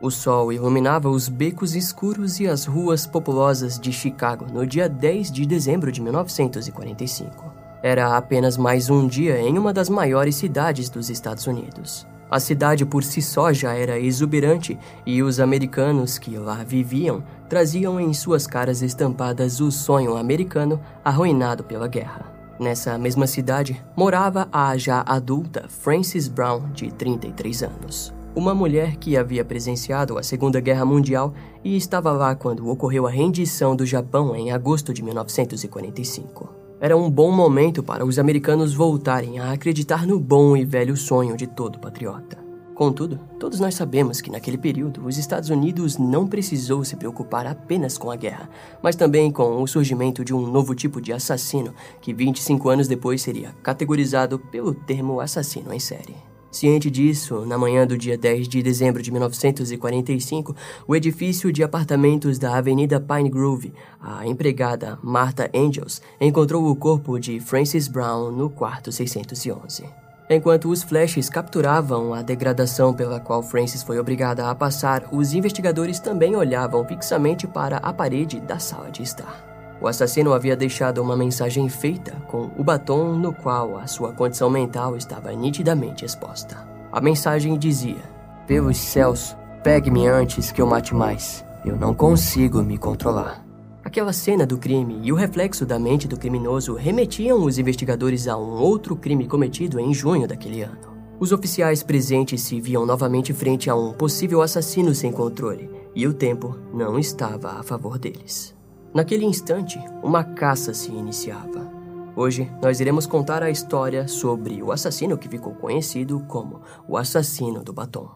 O sol iluminava os becos escuros e as ruas populosas de Chicago no dia 10 de dezembro de 1945. Era apenas mais um dia em uma das maiores cidades dos Estados Unidos. A cidade por si só já era exuberante e os americanos que lá viviam traziam em suas caras estampadas o sonho americano arruinado pela guerra. Nessa mesma cidade morava a já adulta Frances Brown, de 33 anos uma mulher que havia presenciado a Segunda Guerra Mundial e estava lá quando ocorreu a rendição do Japão em agosto de 1945. Era um bom momento para os americanos voltarem a acreditar no bom e velho sonho de todo patriota. Contudo, todos nós sabemos que naquele período os Estados Unidos não precisou se preocupar apenas com a guerra, mas também com o surgimento de um novo tipo de assassino que 25 anos depois seria categorizado pelo termo assassino em série. Ciente disso, na manhã do dia 10 de dezembro de 1945, o edifício de apartamentos da Avenida Pine Grove, a empregada Martha Angels, encontrou o corpo de Francis Brown no quarto 611. Enquanto os flashes capturavam a degradação pela qual Francis foi obrigada a passar, os investigadores também olhavam fixamente para a parede da sala de estar. O assassino havia deixado uma mensagem feita com o batom no qual a sua condição mental estava nitidamente exposta. A mensagem dizia: Pelos céus, pegue-me antes que eu mate mais. Eu não consigo me controlar. Aquela cena do crime e o reflexo da mente do criminoso remetiam os investigadores a um outro crime cometido em junho daquele ano. Os oficiais presentes se viam novamente frente a um possível assassino sem controle, e o tempo não estava a favor deles. Naquele instante, uma caça se iniciava. Hoje, nós iremos contar a história sobre o assassino que ficou conhecido como o assassino do batom.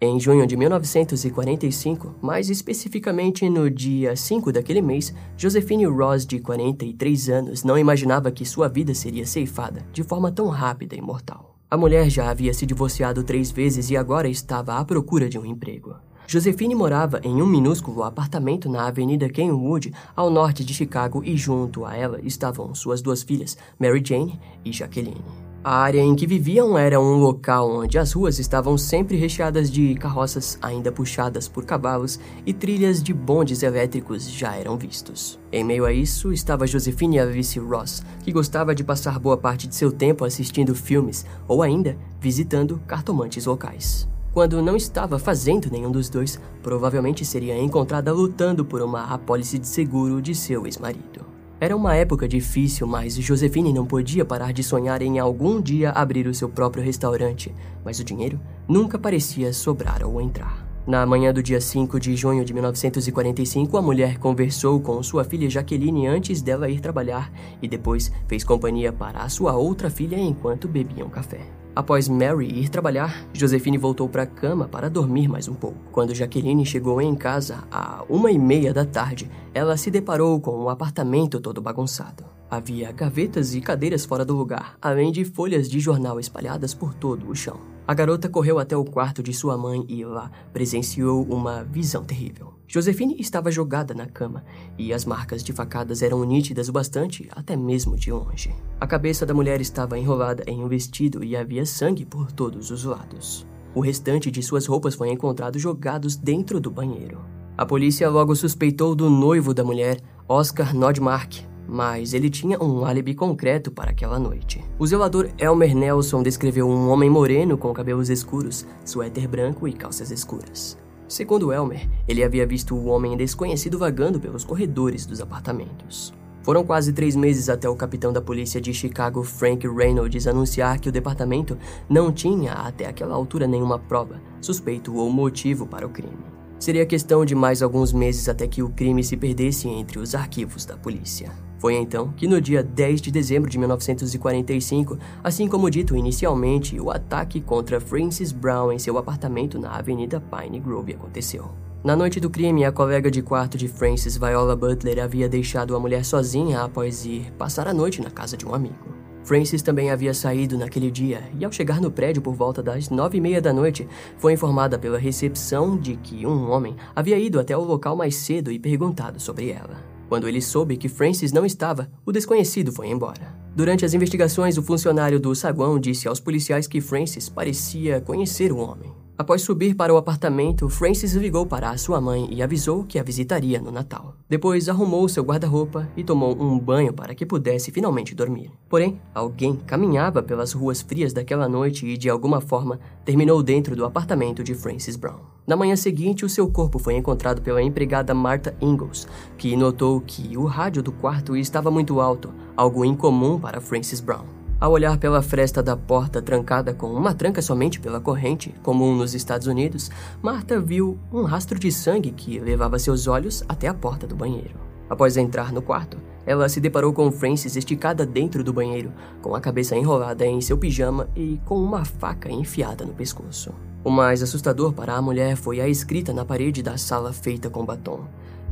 Em junho de 1945, mais especificamente no dia 5 daquele mês, Josephine Ross, de 43 anos, não imaginava que sua vida seria ceifada de forma tão rápida e mortal. A mulher já havia se divorciado três vezes e agora estava à procura de um emprego. Josephine morava em um minúsculo apartamento na Avenida Kenwood, ao norte de Chicago, e junto a ela estavam suas duas filhas, Mary Jane e Jacqueline. A área em que viviam era um local onde as ruas estavam sempre recheadas de carroças ainda puxadas por cavalos e trilhas de bondes elétricos já eram vistos. Em meio a isso estava Josephine Alice Ross, que gostava de passar boa parte de seu tempo assistindo filmes ou ainda visitando cartomantes locais. Quando não estava fazendo nenhum dos dois, provavelmente seria encontrada lutando por uma apólice de seguro de seu ex-marido. Era uma época difícil, mas Josefine não podia parar de sonhar em algum dia abrir o seu próprio restaurante, mas o dinheiro nunca parecia sobrar ou entrar. Na manhã do dia 5 de junho de 1945, a mulher conversou com sua filha Jaqueline antes dela ir trabalhar e depois fez companhia para a sua outra filha enquanto bebiam café. Após Mary ir trabalhar, Josephine voltou para a cama para dormir mais um pouco. Quando Jaqueline chegou em casa, à uma e meia da tarde, ela se deparou com um apartamento todo bagunçado. Havia gavetas e cadeiras fora do lugar, além de folhas de jornal espalhadas por todo o chão. A garota correu até o quarto de sua mãe e lá presenciou uma visão terrível. Josefine estava jogada na cama e as marcas de facadas eram nítidas o bastante, até mesmo de longe. A cabeça da mulher estava enrolada em um vestido e havia sangue por todos os lados. O restante de suas roupas foi encontrado jogados dentro do banheiro. A polícia logo suspeitou do noivo da mulher, Oscar Nodmark, mas ele tinha um álibi concreto para aquela noite. O zelador Elmer Nelson descreveu um homem moreno com cabelos escuros, suéter branco e calças escuras. Segundo Elmer, ele havia visto o homem desconhecido vagando pelos corredores dos apartamentos. Foram quase três meses até o capitão da polícia de Chicago, Frank Reynolds, anunciar que o departamento não tinha até aquela altura nenhuma prova, suspeito ou motivo para o crime. Seria questão de mais alguns meses até que o crime se perdesse entre os arquivos da polícia. Foi então que, no dia 10 de dezembro de 1945, assim como dito inicialmente, o ataque contra Francis Brown em seu apartamento na Avenida Pine Grove aconteceu. Na noite do crime, a colega de quarto de Francis, Viola Butler, havia deixado a mulher sozinha após ir passar a noite na casa de um amigo. Francis também havia saído naquele dia e, ao chegar no prédio por volta das nove e meia da noite, foi informada pela recepção de que um homem havia ido até o local mais cedo e perguntado sobre ela. Quando ele soube que Francis não estava, o desconhecido foi embora. Durante as investigações, o funcionário do saguão disse aos policiais que Francis parecia conhecer o homem. Após subir para o apartamento, Francis ligou para sua mãe e avisou que a visitaria no Natal. Depois arrumou seu guarda-roupa e tomou um banho para que pudesse finalmente dormir. Porém, alguém caminhava pelas ruas frias daquela noite e, de alguma forma, terminou dentro do apartamento de Francis Brown. Na manhã seguinte, o seu corpo foi encontrado pela empregada Martha Ingalls, que notou que o rádio do quarto estava muito alto, algo incomum para Francis Brown. Ao olhar pela fresta da porta trancada com uma tranca somente pela corrente, comum nos Estados Unidos, Marta viu um rastro de sangue que levava seus olhos até a porta do banheiro. Após entrar no quarto, ela se deparou com Francis esticada dentro do banheiro, com a cabeça enrolada em seu pijama e com uma faca enfiada no pescoço. O mais assustador para a mulher foi a escrita na parede da sala feita com batom: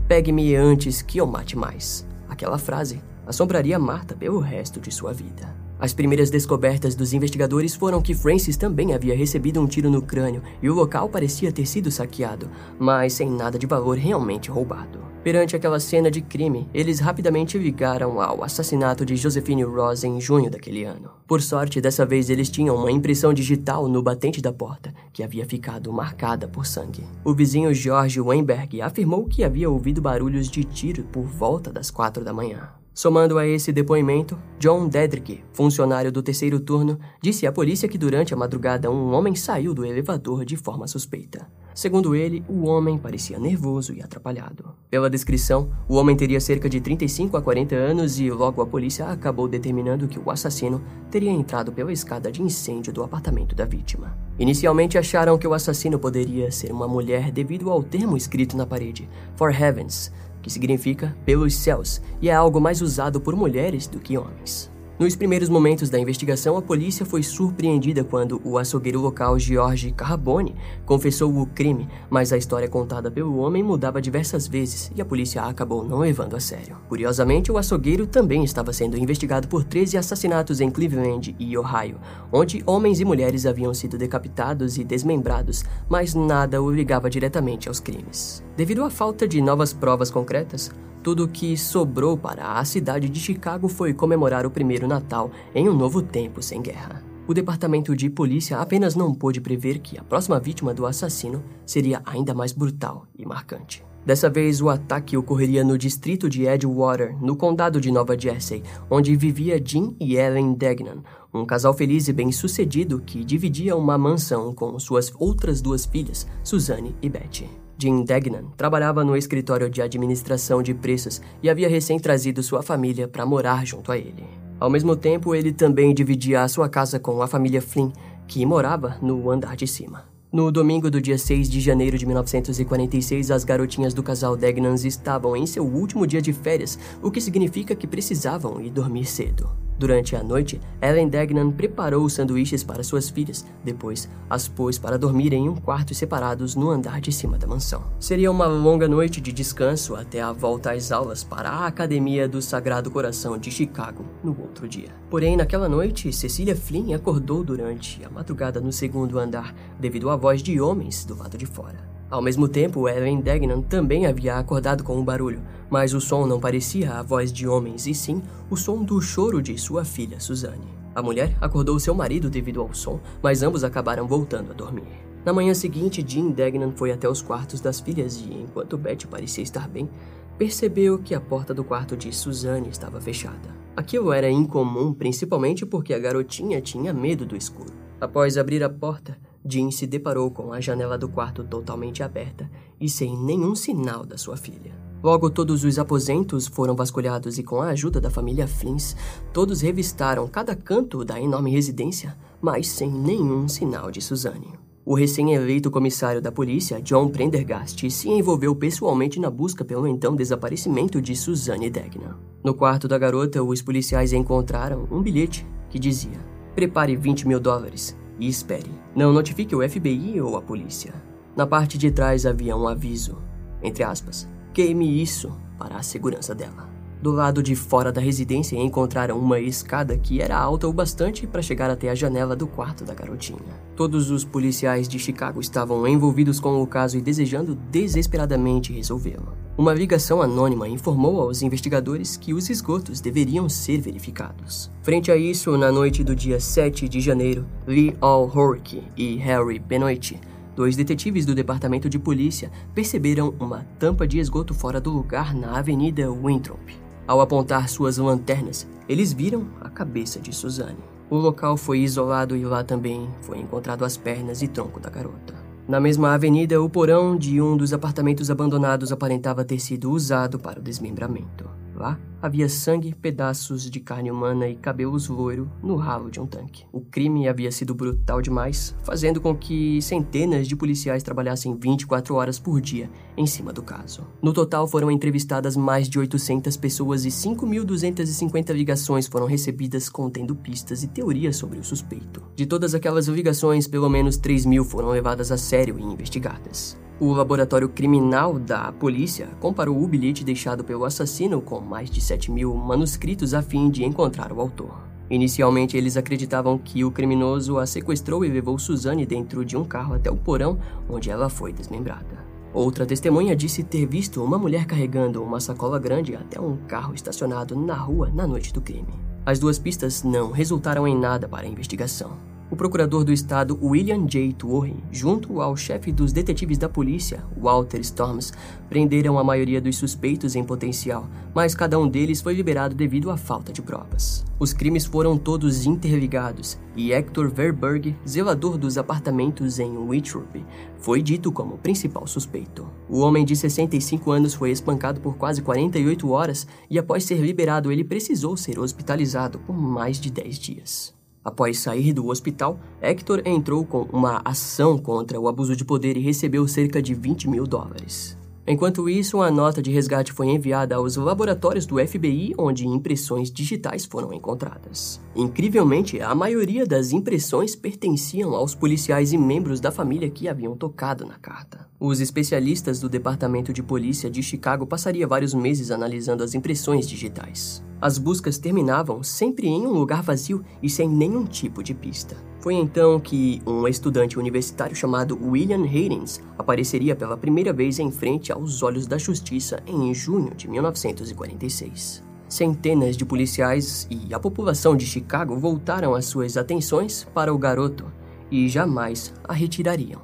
Pegue-me antes que eu mate mais. Aquela frase assombraria Marta pelo resto de sua vida. As primeiras descobertas dos investigadores foram que Francis também havia recebido um tiro no crânio e o local parecia ter sido saqueado, mas sem nada de valor realmente roubado. Perante aquela cena de crime, eles rapidamente ligaram ao assassinato de Josephine Ross em junho daquele ano. Por sorte, dessa vez eles tinham uma impressão digital no batente da porta, que havia ficado marcada por sangue. O vizinho George Weinberg afirmou que havia ouvido barulhos de tiro por volta das quatro da manhã. Somando a esse depoimento, John Dedrick, funcionário do terceiro turno, disse à polícia que durante a madrugada um homem saiu do elevador de forma suspeita. Segundo ele, o homem parecia nervoso e atrapalhado. Pela descrição, o homem teria cerca de 35 a 40 anos e logo a polícia acabou determinando que o assassino teria entrado pela escada de incêndio do apartamento da vítima. Inicialmente acharam que o assassino poderia ser uma mulher devido ao termo escrito na parede, For Heavens, que significa pelos céus, e é algo mais usado por mulheres do que homens. Nos primeiros momentos da investigação, a polícia foi surpreendida quando o açougueiro local George Carbone confessou o crime, mas a história contada pelo homem mudava diversas vezes e a polícia acabou não levando a sério. Curiosamente, o açougueiro também estava sendo investigado por 13 assassinatos em Cleveland e Ohio, onde homens e mulheres haviam sido decapitados e desmembrados, mas nada o ligava diretamente aos crimes. Devido à falta de novas provas concretas, tudo o que sobrou para a cidade de Chicago foi comemorar o primeiro Natal em um novo tempo sem guerra. O departamento de polícia apenas não pôde prever que a próxima vítima do assassino seria ainda mais brutal e marcante. Dessa vez, o ataque ocorreria no distrito de Edgewater, no condado de Nova Jersey, onde vivia Jim e Ellen Degnan, um casal feliz e bem-sucedido que dividia uma mansão com suas outras duas filhas, Suzanne e Betty. Jim Degnan trabalhava no escritório de administração de preços e havia recém trazido sua família para morar junto a ele. Ao mesmo tempo, ele também dividia a sua casa com a família Flynn, que morava no andar de cima. No domingo do dia 6 de janeiro de 1946, as garotinhas do casal Degnans estavam em seu último dia de férias, o que significa que precisavam ir dormir cedo. Durante a noite, Ellen Degnan preparou os sanduíches para suas filhas, depois as pôs para dormir em um quarto separados no andar de cima da mansão. Seria uma longa noite de descanso até a volta às aulas para a Academia do Sagrado Coração de Chicago no outro dia. Porém, naquela noite, Cecília Flynn acordou durante a madrugada no segundo andar, devido à voz de homens do lado de fora. Ao mesmo tempo, Ellen Degnan também havia acordado com o barulho, mas o som não parecia a voz de homens, e sim o som do choro de sua filha, Suzanne. A mulher acordou seu marido devido ao som, mas ambos acabaram voltando a dormir. Na manhã seguinte, Jean Degnan foi até os quartos das filhas e, enquanto Betty parecia estar bem, percebeu que a porta do quarto de Suzanne estava fechada. Aquilo era incomum, principalmente porque a garotinha tinha medo do escuro. Após abrir a porta, Jean se deparou com a janela do quarto totalmente aberta e sem nenhum sinal da sua filha. Logo, todos os aposentos foram vasculhados e, com a ajuda da família Flins, todos revistaram cada canto da enorme residência, mas sem nenhum sinal de Suzanne. O recém-eleito comissário da polícia, John Prendergast, se envolveu pessoalmente na busca pelo então desaparecimento de Suzanne Degnan. No quarto da garota, os policiais encontraram um bilhete que dizia: Prepare 20 mil dólares e espere. Não notifique o FBI ou a polícia. Na parte de trás havia um aviso, entre aspas, queime isso para a segurança dela. Do lado de fora da residência encontraram uma escada que era alta o bastante para chegar até a janela do quarto da garotinha. Todos os policiais de Chicago estavam envolvidos com o caso e desejando desesperadamente resolvê-lo. Uma ligação anônima informou aos investigadores que os esgotos deveriam ser verificados. Frente a isso, na noite do dia 7 de janeiro, Lee Allhork e Harry Benoit Dois detetives do departamento de polícia perceberam uma tampa de esgoto fora do lugar na Avenida Winthrop. Ao apontar suas lanternas, eles viram a cabeça de Suzanne. O local foi isolado e lá também foi encontrado as pernas e tronco da garota. Na mesma avenida, o porão de um dos apartamentos abandonados aparentava ter sido usado para o desmembramento. Lá havia sangue, pedaços de carne humana e cabelos loiro no ralo de um tanque. O crime havia sido brutal demais, fazendo com que centenas de policiais trabalhassem 24 horas por dia em cima do caso. No total foram entrevistadas mais de 800 pessoas e 5.250 ligações foram recebidas contendo pistas e teorias sobre o suspeito. De todas aquelas ligações, pelo menos 3 mil foram levadas a sério e investigadas. O laboratório criminal da polícia comparou o bilhete deixado pelo assassino com mais de 7 mil manuscritos a fim de encontrar o autor. Inicialmente, eles acreditavam que o criminoso a sequestrou e levou Suzanne dentro de um carro até o porão onde ela foi desmembrada. Outra testemunha disse ter visto uma mulher carregando uma sacola grande até um carro estacionado na rua na noite do crime. As duas pistas não resultaram em nada para a investigação o procurador do estado William J. Tworre, junto ao chefe dos detetives da polícia, Walter Storms, prenderam a maioria dos suspeitos em potencial, mas cada um deles foi liberado devido à falta de provas. Os crimes foram todos interligados e Hector Verberg, zelador dos apartamentos em Winthrop, foi dito como principal suspeito. O homem de 65 anos foi espancado por quase 48 horas e, após ser liberado, ele precisou ser hospitalizado por mais de 10 dias. Após sair do hospital, Hector entrou com uma ação contra o abuso de poder e recebeu cerca de 20 mil dólares. Enquanto isso, uma nota de resgate foi enviada aos laboratórios do FBI, onde impressões digitais foram encontradas. Incrivelmente, a maioria das impressões pertenciam aos policiais e membros da família que haviam tocado na carta. Os especialistas do Departamento de Polícia de Chicago passariam vários meses analisando as impressões digitais. As buscas terminavam sempre em um lugar vazio e sem nenhum tipo de pista. Foi então que um estudante universitário chamado William Haynes apareceria pela primeira vez em frente aos olhos da justiça em junho de 1946. Centenas de policiais e a população de Chicago voltaram as suas atenções para o garoto e jamais a retirariam.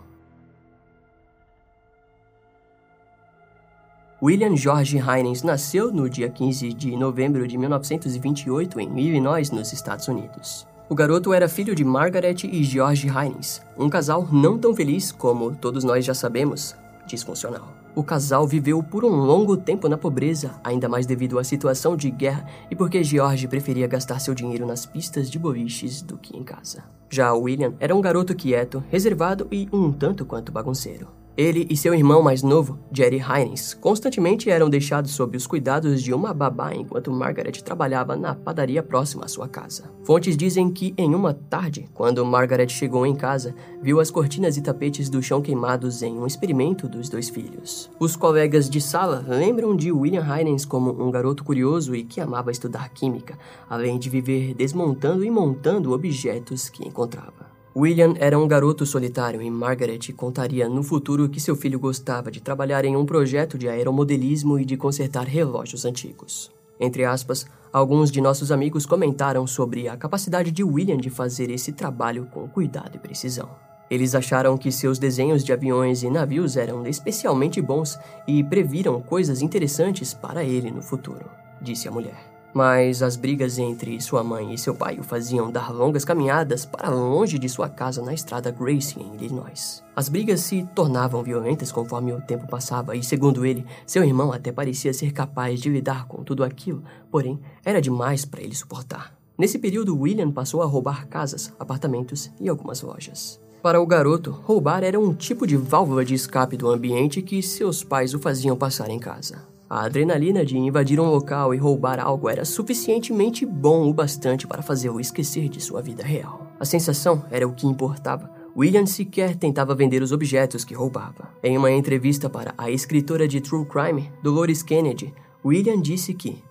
William George Heinens nasceu no dia 15 de novembro de 1928 em Illinois, nos Estados Unidos. O garoto era filho de Margaret e George Heinens, um casal não tão feliz como todos nós já sabemos, disfuncional. O casal viveu por um longo tempo na pobreza, ainda mais devido à situação de guerra e porque George preferia gastar seu dinheiro nas pistas de boliches do que em casa. Já William era um garoto quieto, reservado e um tanto quanto bagunceiro. Ele e seu irmão mais novo, Jerry Hines, constantemente eram deixados sob os cuidados de uma babá enquanto Margaret trabalhava na padaria próxima à sua casa. Fontes dizem que, em uma tarde, quando Margaret chegou em casa, viu as cortinas e tapetes do chão queimados em um experimento dos dois filhos. Os colegas de sala lembram de William Hines como um garoto curioso e que amava estudar química, além de viver desmontando e montando objetos que encontrava. William era um garoto solitário e Margaret contaria no futuro que seu filho gostava de trabalhar em um projeto de aeromodelismo e de consertar relógios antigos. Entre aspas, alguns de nossos amigos comentaram sobre a capacidade de William de fazer esse trabalho com cuidado e precisão. Eles acharam que seus desenhos de aviões e navios eram especialmente bons e previram coisas interessantes para ele no futuro, disse a mulher. Mas as brigas entre sua mãe e seu pai o faziam dar longas caminhadas para longe de sua casa na estrada Gracie, em Illinois. As brigas se tornavam violentas conforme o tempo passava, e segundo ele, seu irmão até parecia ser capaz de lidar com tudo aquilo, porém era demais para ele suportar. Nesse período, William passou a roubar casas, apartamentos e algumas lojas. Para o garoto, roubar era um tipo de válvula de escape do ambiente que seus pais o faziam passar em casa. A adrenalina de invadir um local e roubar algo era suficientemente bom o bastante para fazê-lo esquecer de sua vida real. A sensação era o que importava. William sequer tentava vender os objetos que roubava. Em uma entrevista para a escritora de True Crime, Dolores Kennedy, William disse que,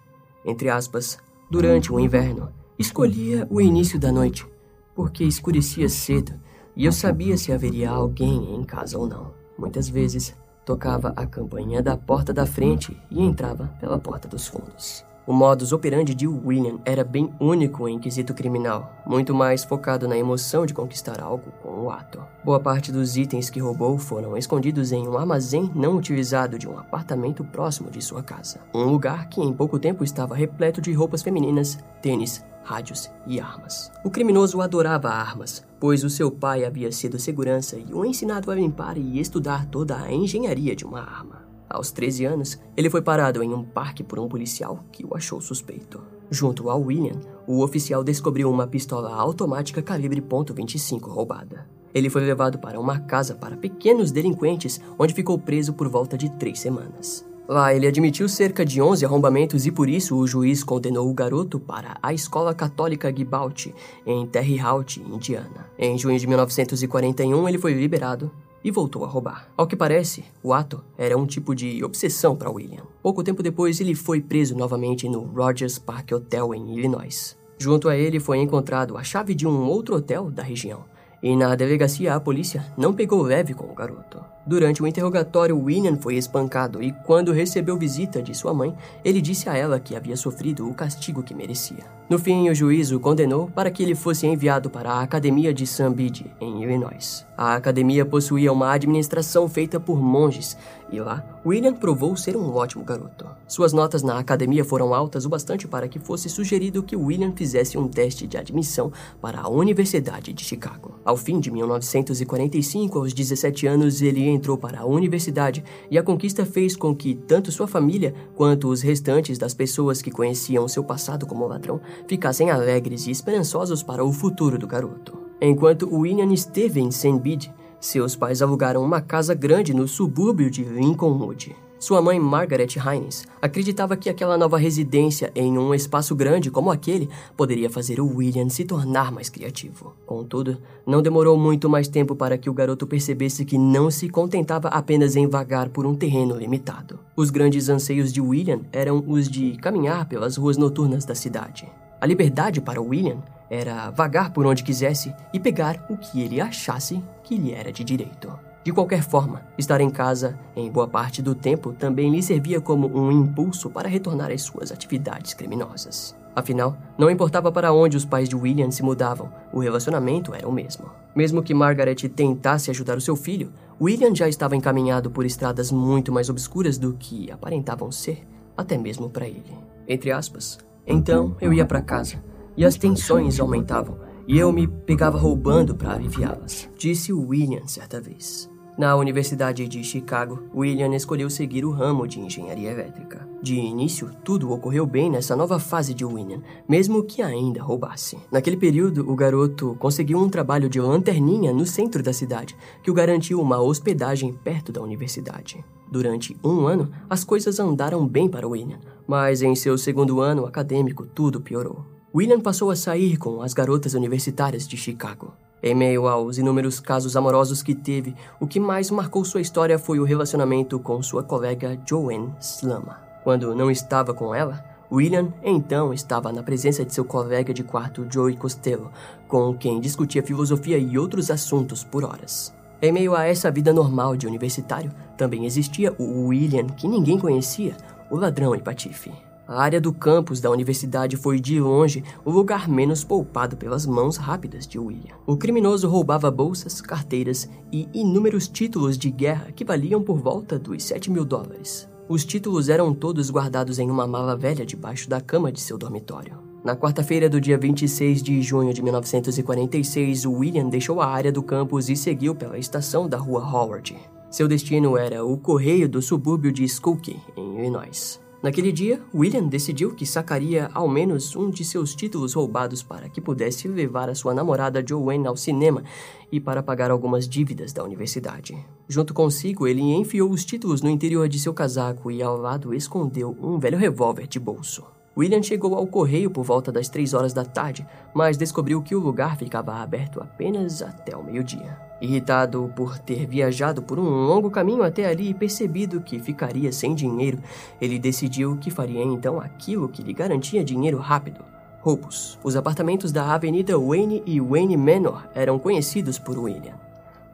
entre aspas, durante o inverno, escolhia o início da noite, porque escurecia cedo e eu sabia se haveria alguém em casa ou não. Muitas vezes, tocava a campainha da porta da frente e entrava pela porta dos fundos. O modus operandi de William era bem único em quesito criminal, muito mais focado na emoção de conquistar algo com o ato. Boa parte dos itens que roubou foram escondidos em um armazém não utilizado de um apartamento próximo de sua casa. Um lugar que em pouco tempo estava repleto de roupas femininas, tênis, rádios e armas. O criminoso adorava armas, pois o seu pai havia sido segurança e o ensinado a limpar e estudar toda a engenharia de uma arma. Aos 13 anos, ele foi parado em um parque por um policial que o achou suspeito. Junto ao William, o oficial descobriu uma pistola automática calibre .25 roubada. Ele foi levado para uma casa para pequenos delinquentes, onde ficou preso por volta de três semanas. Lá, ele admitiu cerca de 11 arrombamentos e por isso o juiz condenou o garoto para a Escola Católica Gibalt, em Terre Haute, Indiana. Em junho de 1941, ele foi liberado e voltou a roubar. Ao que parece, o ato era um tipo de obsessão para William. Pouco tempo depois, ele foi preso novamente no Rogers Park Hotel em Illinois. Junto a ele foi encontrado a chave de um outro hotel da região. E na delegacia, a polícia não pegou leve com o garoto. Durante o interrogatório, William foi espancado e, quando recebeu visita de sua mãe, ele disse a ela que havia sofrido o castigo que merecia. No fim, o juiz o condenou para que ele fosse enviado para a Academia de St. Bede, em Illinois. A academia possuía uma administração feita por monges, e lá, William provou ser um ótimo garoto. Suas notas na academia foram altas o bastante para que fosse sugerido que William fizesse um teste de admissão para a Universidade de Chicago. Ao fim de 1945, aos 17 anos, ele entrou para a universidade e a conquista fez com que tanto sua família quanto os restantes das pessoas que conheciam seu passado como ladrão ficassem alegres e esperançosos para o futuro do garoto. Enquanto William esteve em St. Bede, seus pais alugaram uma casa grande no subúrbio de Lincolnwood. Sua mãe, Margaret Hines, acreditava que aquela nova residência em um espaço grande como aquele poderia fazer o William se tornar mais criativo. Contudo, não demorou muito mais tempo para que o garoto percebesse que não se contentava apenas em vagar por um terreno limitado. Os grandes anseios de William eram os de caminhar pelas ruas noturnas da cidade. A liberdade para William era vagar por onde quisesse e pegar o que ele achasse que lhe era de direito. De qualquer forma, estar em casa, em boa parte do tempo, também lhe servia como um impulso para retornar às suas atividades criminosas. Afinal, não importava para onde os pais de William se mudavam, o relacionamento era o mesmo. Mesmo que Margaret tentasse ajudar o seu filho, William já estava encaminhado por estradas muito mais obscuras do que aparentavam ser, até mesmo para ele. Entre aspas. Então eu ia para casa, e as tensões aumentavam, e eu me pegava roubando para aliviá-las, disse William certa vez. Na Universidade de Chicago, William escolheu seguir o ramo de engenharia elétrica. De início, tudo ocorreu bem nessa nova fase de William, mesmo que ainda roubasse. Naquele período, o garoto conseguiu um trabalho de lanterninha no centro da cidade, que o garantiu uma hospedagem perto da universidade. Durante um ano, as coisas andaram bem para William, mas em seu segundo ano acadêmico tudo piorou. William passou a sair com as garotas universitárias de Chicago. Em meio aos inúmeros casos amorosos que teve, o que mais marcou sua história foi o relacionamento com sua colega Joanne Slama. Quando não estava com ela, William então estava na presença de seu colega de quarto Joey Costello, com quem discutia filosofia e outros assuntos por horas. Em meio a essa vida normal de universitário, também existia o William que ninguém conhecia, o ladrão e patife. A área do campus da universidade foi de longe o lugar menos poupado pelas mãos rápidas de William. O criminoso roubava bolsas, carteiras e inúmeros títulos de guerra que valiam por volta dos 7 mil dólares. Os títulos eram todos guardados em uma mala velha debaixo da cama de seu dormitório. Na quarta-feira do dia 26 de junho de 1946, William deixou a área do campus e seguiu pela estação da rua Howard. Seu destino era o correio do subúrbio de Skokie, em Illinois. Naquele dia, William decidiu que sacaria ao menos um de seus títulos roubados para que pudesse levar a sua namorada Joanne ao cinema e para pagar algumas dívidas da universidade. Junto consigo, ele enfiou os títulos no interior de seu casaco e ao lado escondeu um velho revólver de bolso. William chegou ao correio por volta das três horas da tarde, mas descobriu que o lugar ficava aberto apenas até o meio-dia. Irritado por ter viajado por um longo caminho até ali e percebido que ficaria sem dinheiro, ele decidiu que faria então aquilo que lhe garantia dinheiro rápido. Roubos. Os apartamentos da Avenida Wayne e Wayne Manor eram conhecidos por William.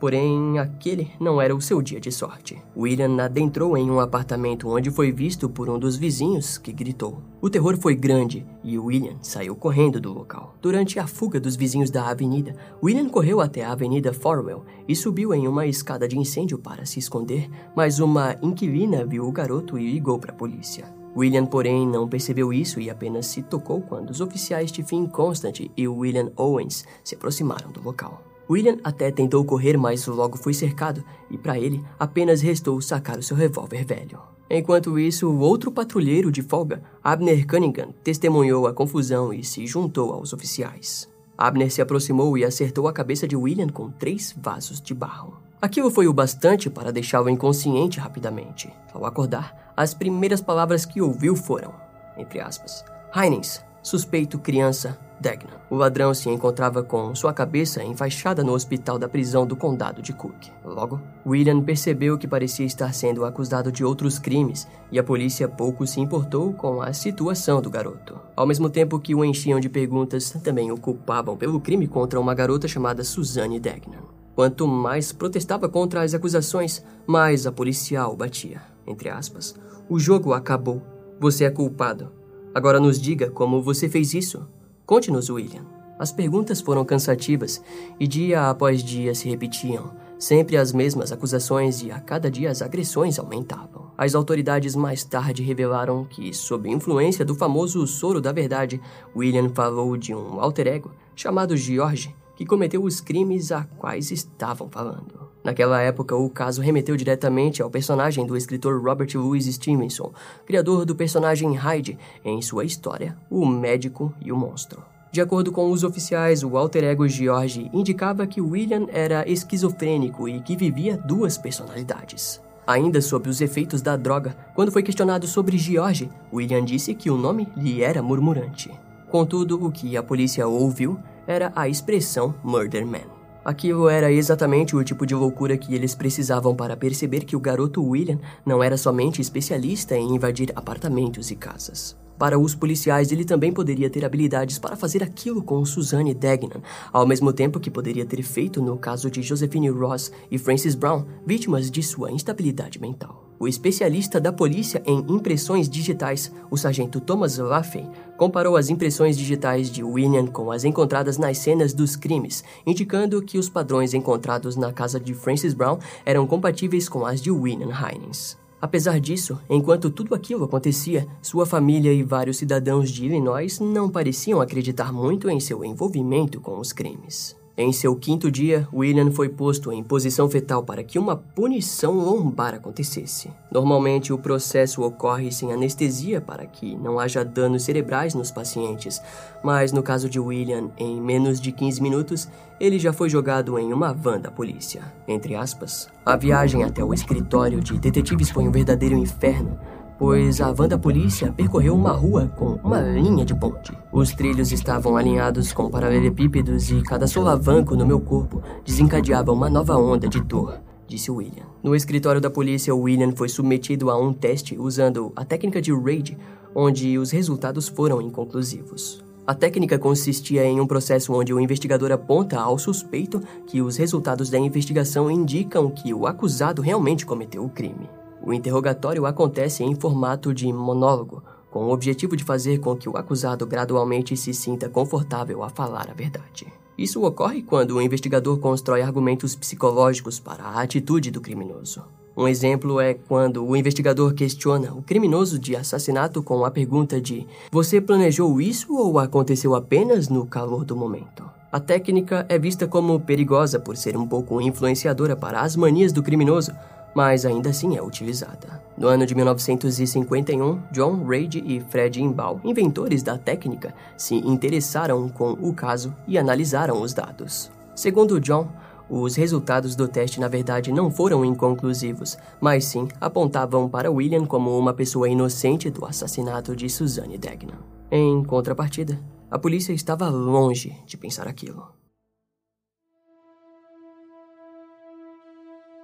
Porém, aquele não era o seu dia de sorte. William adentrou em um apartamento onde foi visto por um dos vizinhos que gritou. O terror foi grande e William saiu correndo do local. Durante a fuga dos vizinhos da avenida, William correu até a Avenida Forwell e subiu em uma escada de incêndio para se esconder, mas uma inquilina viu o garoto e ligou para a polícia. William, porém, não percebeu isso e apenas se tocou quando os oficiais Tiffin Constant e William Owens se aproximaram do local. William até tentou correr, mas logo foi cercado, e para ele apenas restou sacar o seu revólver velho. Enquanto isso, o outro patrulheiro de folga, Abner Cunningham, testemunhou a confusão e se juntou aos oficiais. Abner se aproximou e acertou a cabeça de William com três vasos de barro. Aquilo foi o bastante para deixá-lo inconsciente rapidamente. Ao acordar, as primeiras palavras que ouviu foram, entre aspas, Heinens, suspeito criança, O ladrão se encontrava com sua cabeça enfaixada no hospital da prisão do condado de Cook. Logo, William percebeu que parecia estar sendo acusado de outros crimes e a polícia pouco se importou com a situação do garoto. Ao mesmo tempo que o enchiam de perguntas, também o culpavam pelo crime contra uma garota chamada Suzanne Degnan. Quanto mais protestava contra as acusações, mais a policial batia. Entre aspas. O jogo acabou. Você é culpado. Agora nos diga como você fez isso. Conte-nos, William. As perguntas foram cansativas e dia após dia se repetiam, sempre as mesmas acusações e a cada dia as agressões aumentavam. As autoridades mais tarde revelaram que, sob influência do famoso soro da verdade, William falou de um alter ego chamado George que cometeu os crimes a quais estavam falando. Naquela época, o caso remeteu diretamente ao personagem do escritor Robert Louis Stevenson, criador do personagem Hyde em sua história, O Médico e o Monstro. De acordo com os oficiais, o alter ego George indicava que William era esquizofrênico e que vivia duas personalidades. Ainda sob os efeitos da droga, quando foi questionado sobre George, William disse que o nome lhe era murmurante. Contudo, o que a polícia ouviu era a expressão Murder Man. Aquilo era exatamente o tipo de loucura que eles precisavam para perceber que o garoto William não era somente especialista em invadir apartamentos e casas. Para os policiais, ele também poderia ter habilidades para fazer aquilo com Suzanne Degnan, ao mesmo tempo que poderia ter feito no caso de Josephine Ross e Francis Brown, vítimas de sua instabilidade mental. O especialista da polícia em impressões digitais, o sargento Thomas Laffey, comparou as impressões digitais de William com as encontradas nas cenas dos crimes, indicando que os padrões encontrados na casa de Francis Brown eram compatíveis com as de William Hines. Apesar disso, enquanto tudo aquilo acontecia, sua família e vários cidadãos de Illinois não pareciam acreditar muito em seu envolvimento com os crimes. Em seu quinto dia, William foi posto em posição fetal para que uma punição lombar acontecesse. Normalmente, o processo ocorre sem anestesia para que não haja danos cerebrais nos pacientes, mas no caso de William, em menos de 15 minutos, ele já foi jogado em uma van da polícia. Entre aspas, a viagem até o escritório de detetives foi um verdadeiro inferno pois a van da polícia percorreu uma rua com uma linha de ponte. Os trilhos estavam alinhados com paralelepípedos e cada solavanco no meu corpo desencadeava uma nova onda de dor, disse William. No escritório da polícia, William foi submetido a um teste usando a técnica de RAID, onde os resultados foram inconclusivos. A técnica consistia em um processo onde o investigador aponta ao suspeito que os resultados da investigação indicam que o acusado realmente cometeu o crime. O interrogatório acontece em formato de monólogo, com o objetivo de fazer com que o acusado gradualmente se sinta confortável a falar a verdade. Isso ocorre quando o investigador constrói argumentos psicológicos para a atitude do criminoso. Um exemplo é quando o investigador questiona o criminoso de assassinato com a pergunta de: Você planejou isso ou aconteceu apenas no calor do momento? A técnica é vista como perigosa por ser um pouco influenciadora para as manias do criminoso, mas ainda assim é utilizada. No ano de 1951, John Reid e Fred Imbal, inventores da técnica, se interessaram com o caso e analisaram os dados. Segundo John, os resultados do teste na verdade não foram inconclusivos, mas sim apontavam para William como uma pessoa inocente do assassinato de Suzanne Degnan. Em contrapartida, a polícia estava longe de pensar aquilo.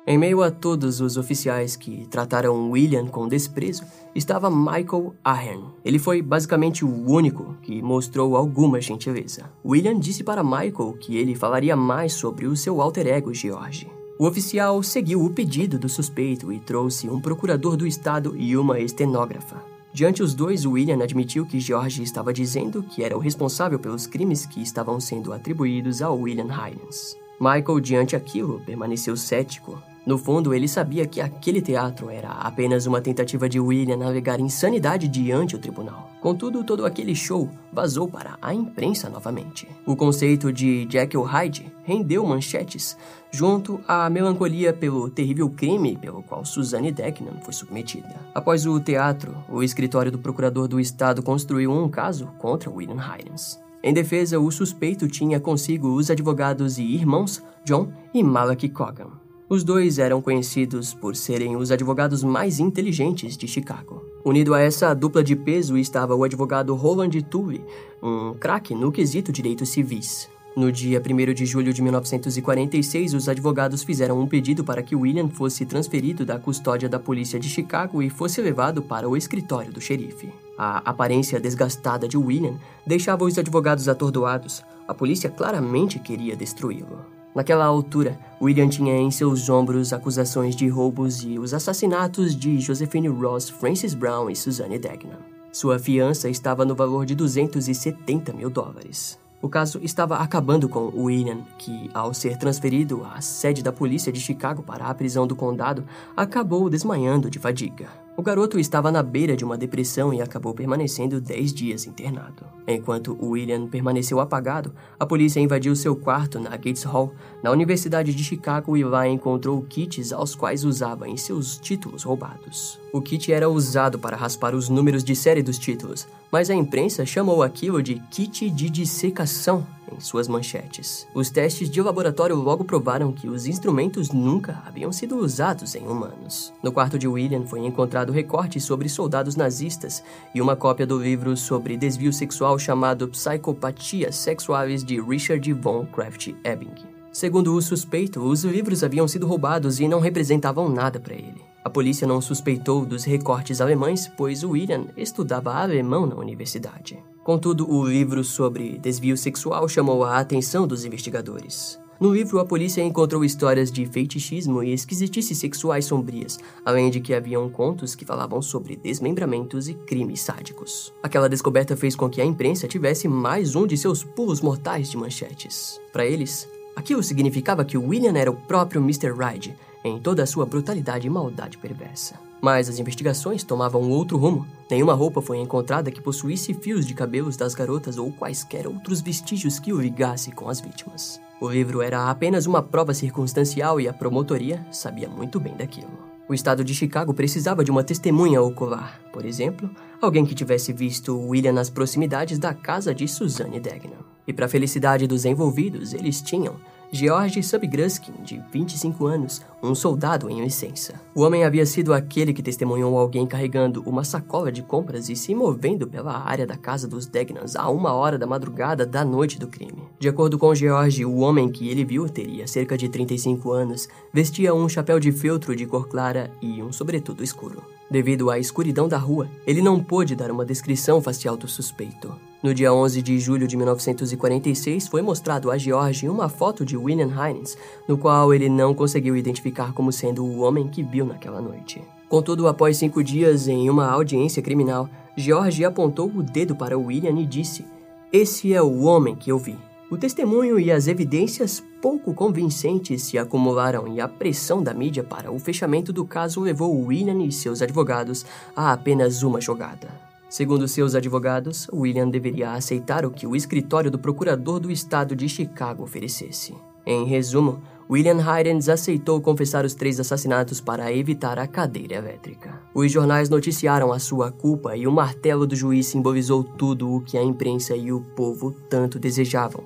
Em meio a todos os oficiais que trataram William com desprezo, estava Michael Ahern. Ele foi basicamente o único que mostrou alguma gentileza. William disse para Michael que ele falaria mais sobre o seu alter ego George. O oficial seguiu o pedido do suspeito e trouxe um procurador do estado e uma estenógrafa. Diante os dois, William admitiu que George estava dizendo que era o responsável pelos crimes que estavam sendo atribuídos a William Hines. Michael, diante aquilo, permaneceu cético, no fundo, ele sabia que aquele teatro era apenas uma tentativa de William navegar insanidade diante do tribunal. Contudo, todo aquele show vazou para a imprensa novamente. O conceito de Jekyll Hyde rendeu manchetes, junto à melancolia pelo terrível crime pelo qual Suzanne Decknan foi submetida. Após o teatro, o escritório do procurador do estado construiu um caso contra William Hines. Em defesa, o suspeito tinha consigo os advogados e irmãos John e Malachi Cogan. Os dois eram conhecidos por serem os advogados mais inteligentes de Chicago. Unido a essa dupla de peso estava o advogado Roland Tully, um craque no quesito direitos civis. No dia 1 de julho de 1946, os advogados fizeram um pedido para que William fosse transferido da custódia da polícia de Chicago e fosse levado para o escritório do xerife. A aparência desgastada de William deixava os advogados atordoados. A polícia claramente queria destruí-lo. Naquela altura, William tinha em seus ombros acusações de roubos e os assassinatos de Josephine Ross, Francis Brown e Suzanne Degnan. Sua fiança estava no valor de 270 mil dólares. O caso estava acabando com William, que, ao ser transferido à sede da polícia de Chicago para a prisão do condado, acabou desmanhando de fadiga. O garoto estava na beira de uma depressão e acabou permanecendo 10 dias internado. Enquanto William permaneceu apagado, a polícia invadiu seu quarto na Gates Hall, na Universidade de Chicago, e lá encontrou kits aos quais usava em seus títulos roubados. O kit era usado para raspar os números de série dos títulos, mas a imprensa chamou aquilo de kit de dissecação em suas manchetes. Os testes de laboratório logo provaram que os instrumentos nunca haviam sido usados em humanos. No quarto de William foi encontrado recortes sobre soldados nazistas e uma cópia do livro sobre desvio sexual chamado Psicopatias Sexuais de Richard von Kraft-Ebing. Segundo o suspeito, os livros haviam sido roubados e não representavam nada para ele. A polícia não suspeitou dos recortes alemães, pois William estudava alemão na universidade. Contudo, o livro sobre desvio sexual chamou a atenção dos investigadores. No livro, a polícia encontrou histórias de fetichismo e esquisitices sexuais sombrias, além de que haviam contos que falavam sobre desmembramentos e crimes sádicos. Aquela descoberta fez com que a imprensa tivesse mais um de seus pulos mortais de manchetes. Para eles, aquilo significava que William era o próprio Mr. Hyde, em toda a sua brutalidade e maldade perversa. Mas as investigações tomavam outro rumo. Nenhuma roupa foi encontrada que possuísse fios de cabelos das garotas ou quaisquer outros vestígios que o ligasse com as vítimas. O livro era apenas uma prova circunstancial e a promotoria sabia muito bem daquilo. O estado de Chicago precisava de uma testemunha ocular, por exemplo, alguém que tivesse visto William nas proximidades da casa de Suzanne Degnan. E para a felicidade dos envolvidos, eles tinham George Subgruskin, de 25 anos, um soldado em licença. O homem havia sido aquele que testemunhou alguém carregando uma sacola de compras e se movendo pela área da casa dos Degnans a uma hora da madrugada da noite do crime. De acordo com George, o homem que ele viu teria cerca de 35 anos, vestia um chapéu de feltro de cor clara e um sobretudo escuro. Devido à escuridão da rua, ele não pôde dar uma descrição facial do suspeito. No dia 11 de julho de 1946, foi mostrado a George uma foto de William Hines, no qual ele não conseguiu identificar como sendo o homem que viu naquela noite. Contudo, após cinco dias em uma audiência criminal, George apontou o dedo para William e disse: Esse é o homem que eu vi. O testemunho e as evidências pouco convincentes se acumularam e a pressão da mídia para o fechamento do caso levou William e seus advogados a apenas uma jogada. Segundo seus advogados, William deveria aceitar o que o escritório do procurador do estado de Chicago oferecesse. Em resumo, William Hyden aceitou confessar os três assassinatos para evitar a cadeira elétrica. Os jornais noticiaram a sua culpa e o martelo do juiz simbolizou tudo o que a imprensa e o povo tanto desejavam: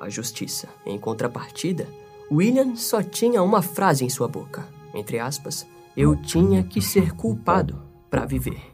a justiça. Em contrapartida, William só tinha uma frase em sua boca. Entre aspas, eu tinha que ser culpado para viver.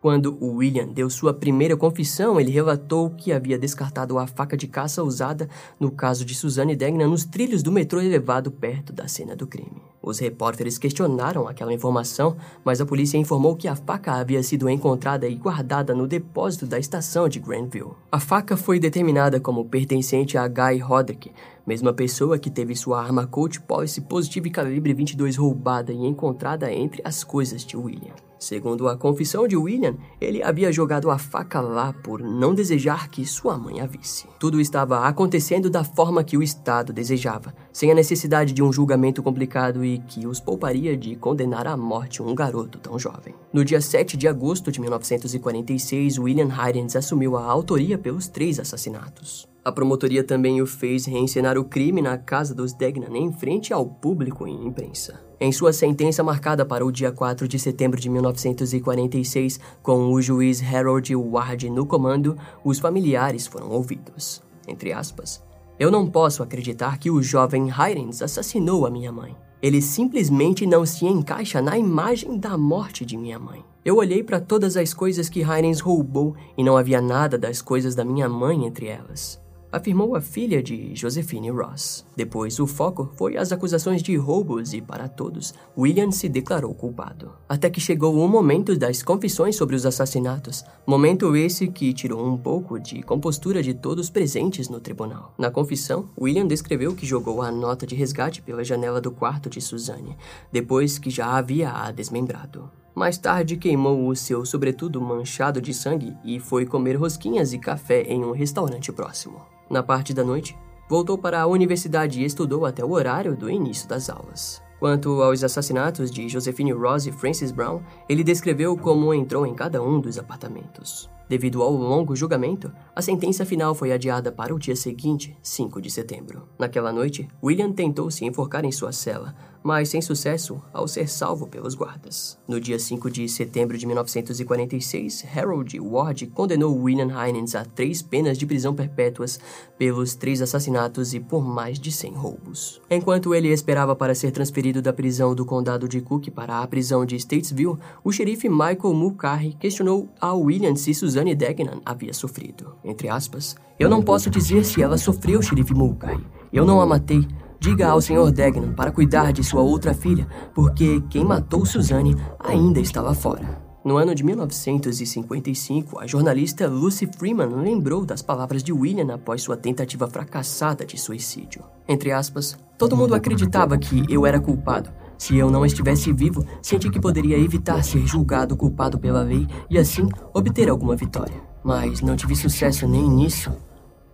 Quando William deu sua primeira confissão, ele relatou que havia descartado a faca de caça usada no caso de Suzanne Degnan nos trilhos do metrô elevado perto da cena do crime. Os repórteres questionaram aquela informação, mas a polícia informou que a faca havia sido encontrada e guardada no depósito da estação de Granville. A faca foi determinada como pertencente a Guy Roderick, mesma pessoa que teve sua arma Colt Policy positiva e calibre 22 roubada e encontrada entre as coisas de William. Segundo a confissão de William, ele havia jogado a faca lá por não desejar que sua mãe a visse. Tudo estava acontecendo da forma que o Estado desejava, sem a necessidade de um julgamento complicado e que os pouparia de condenar à morte um garoto tão jovem. No dia 7 de agosto de 1946, William Hydens assumiu a autoria pelos três assassinatos. A promotoria também o fez reencenar o crime na casa dos Degnan em frente ao público e imprensa. Em sua sentença marcada para o dia 4 de setembro de 1946, com o juiz Harold Ward no comando, os familiares foram ouvidos. Entre aspas, eu não posso acreditar que o jovem Hirens assassinou a minha mãe. Ele simplesmente não se encaixa na imagem da morte de minha mãe. Eu olhei para todas as coisas que Hirens roubou e não havia nada das coisas da minha mãe entre elas afirmou a filha de Josephine Ross. Depois, o foco foi as acusações de roubos e, para todos, William se declarou culpado. Até que chegou o momento das confissões sobre os assassinatos, momento esse que tirou um pouco de compostura de todos presentes no tribunal. Na confissão, William descreveu que jogou a nota de resgate pela janela do quarto de Suzanne, depois que já havia a desmembrado. Mais tarde, queimou o seu sobretudo manchado de sangue e foi comer rosquinhas e café em um restaurante próximo. Na parte da noite, voltou para a universidade e estudou até o horário do início das aulas. Quanto aos assassinatos de Josephine Ross e Francis Brown, ele descreveu como entrou em cada um dos apartamentos. Devido ao longo julgamento, a sentença final foi adiada para o dia seguinte, 5 de setembro. Naquela noite, William tentou se enforcar em sua cela, mas sem sucesso ao ser salvo pelos guardas. No dia 5 de setembro de 1946, Harold Ward condenou William Heinens a três penas de prisão perpétuas pelos três assassinatos e por mais de 100 roubos. Enquanto ele esperava para ser transferido da prisão do condado de Cook para a prisão de Statesville, o xerife Michael Mulcahy questionou a William se Suzanne Degnan havia sofrido. Entre aspas, eu não posso dizer se ela sofreu, xerife Mulcahy. Eu não a matei, Diga ao Sr. Degnan para cuidar de sua outra filha, porque quem matou Suzanne ainda estava fora. No ano de 1955, a jornalista Lucy Freeman lembrou das palavras de William após sua tentativa fracassada de suicídio. Entre aspas, todo mundo acreditava que eu era culpado. Se eu não estivesse vivo, senti que poderia evitar ser julgado culpado pela lei e assim obter alguma vitória. Mas não tive sucesso nem nisso.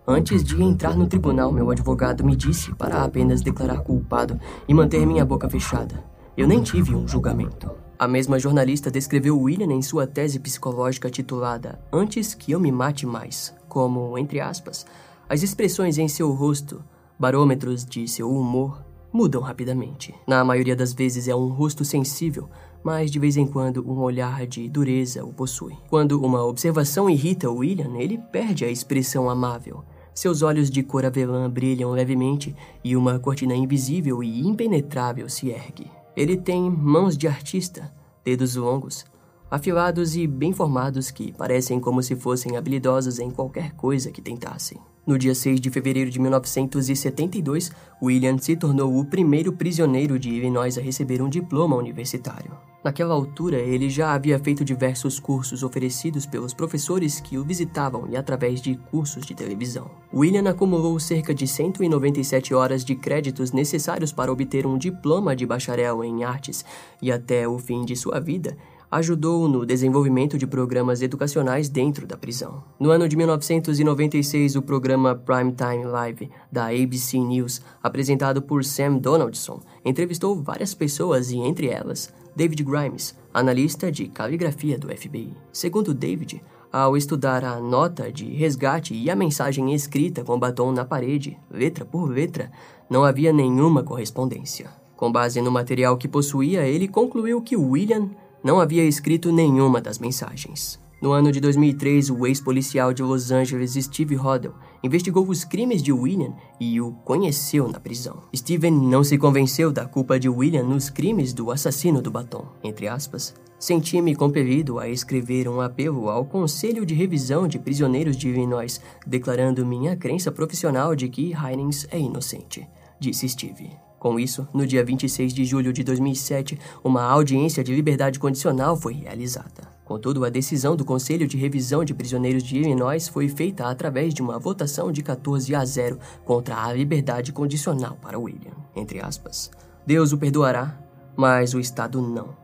Antes de entrar no tribunal, meu advogado me disse para apenas declarar culpado e manter minha boca fechada. Eu nem tive um julgamento. A mesma jornalista descreveu William em sua tese psicológica titulada Antes que eu me mate mais, como, entre aspas, as expressões em seu rosto, barômetros de seu humor, mudam rapidamente. Na maioria das vezes é um rosto sensível, mas de vez em quando um olhar de dureza o possui. Quando uma observação irrita William, ele perde a expressão amável. Seus olhos de cor avelã brilham levemente e uma cortina invisível e impenetrável se ergue. Ele tem mãos de artista, dedos longos, afilados e bem formados que parecem como se fossem habilidosos em qualquer coisa que tentassem. No dia 6 de fevereiro de 1972, William se tornou o primeiro prisioneiro de Illinois a receber um diploma universitário. Naquela altura, ele já havia feito diversos cursos oferecidos pelos professores que o visitavam e através de cursos de televisão. William acumulou cerca de 197 horas de créditos necessários para obter um diploma de bacharel em artes e até o fim de sua vida, ajudou no desenvolvimento de programas educacionais dentro da prisão. No ano de 1996, o programa Primetime Live da ABC News, apresentado por Sam Donaldson, entrevistou várias pessoas e, entre elas, David Grimes, analista de caligrafia do FBI. Segundo David, Ao estudar a nota de resgate e a mensagem escrita com batom na parede, letra por letra, não havia nenhuma correspondência. Com base no material que possuía, ele concluiu que William não havia escrito nenhuma das mensagens. No ano de 2003, o ex-policial de Los Angeles, Steve Hoddle, investigou os crimes de William e o conheceu na prisão. Steven não se convenceu da culpa de William nos crimes do assassino do batom. Entre aspas, senti-me compelido a escrever um apelo ao Conselho de Revisão de Prisioneiros de Illinois, declarando minha crença profissional de que Heinens é inocente, disse Steve. Com isso, no dia 26 de julho de 2007, uma audiência de liberdade condicional foi realizada. Contudo, a decisão do Conselho de Revisão de Prisioneiros de Illinois foi feita através de uma votação de 14 a 0 contra a liberdade condicional para William. Entre aspas. Deus o perdoará, mas o Estado não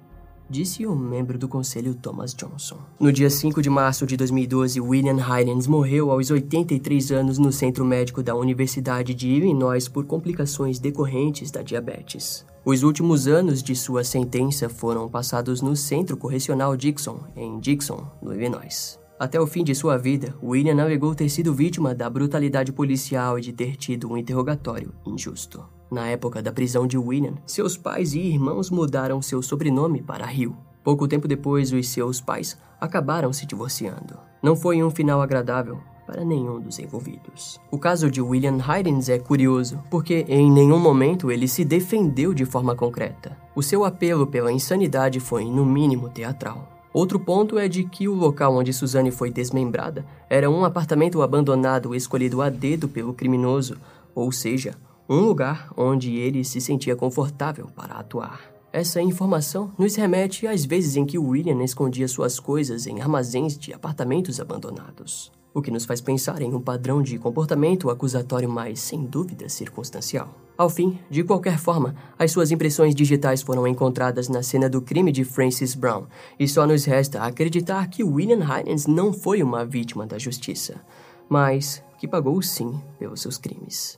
disse o membro do conselho Thomas Johnson. No dia 5 de março de 2012, William Highlands morreu aos 83 anos no centro médico da Universidade de Illinois por complicações decorrentes da diabetes. Os últimos anos de sua sentença foram passados no Centro Correcional Dixon, em Dixon, no Illinois. Até o fim de sua vida, William alegou ter sido vítima da brutalidade policial e de ter tido um interrogatório injusto. Na época da prisão de William, seus pais e irmãos mudaram seu sobrenome para Hill. Pouco tempo depois, os seus pais acabaram se divorciando. Não foi um final agradável para nenhum dos envolvidos. O caso de William Hydens é curioso, porque em nenhum momento ele se defendeu de forma concreta. O seu apelo pela insanidade foi, no mínimo, teatral. Outro ponto é de que o local onde Suzanne foi desmembrada era um apartamento abandonado escolhido a dedo pelo criminoso, ou seja, um lugar onde ele se sentia confortável para atuar. Essa informação nos remete às vezes em que William escondia suas coisas em armazéns de apartamentos abandonados, o que nos faz pensar em um padrão de comportamento acusatório mais, sem dúvida, circunstancial. Ao fim, de qualquer forma, as suas impressões digitais foram encontradas na cena do crime de Francis Brown, e só nos resta acreditar que William Hines não foi uma vítima da justiça, mas que pagou sim pelos seus crimes.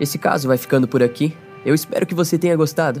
Esse caso vai ficando por aqui. Eu espero que você tenha gostado.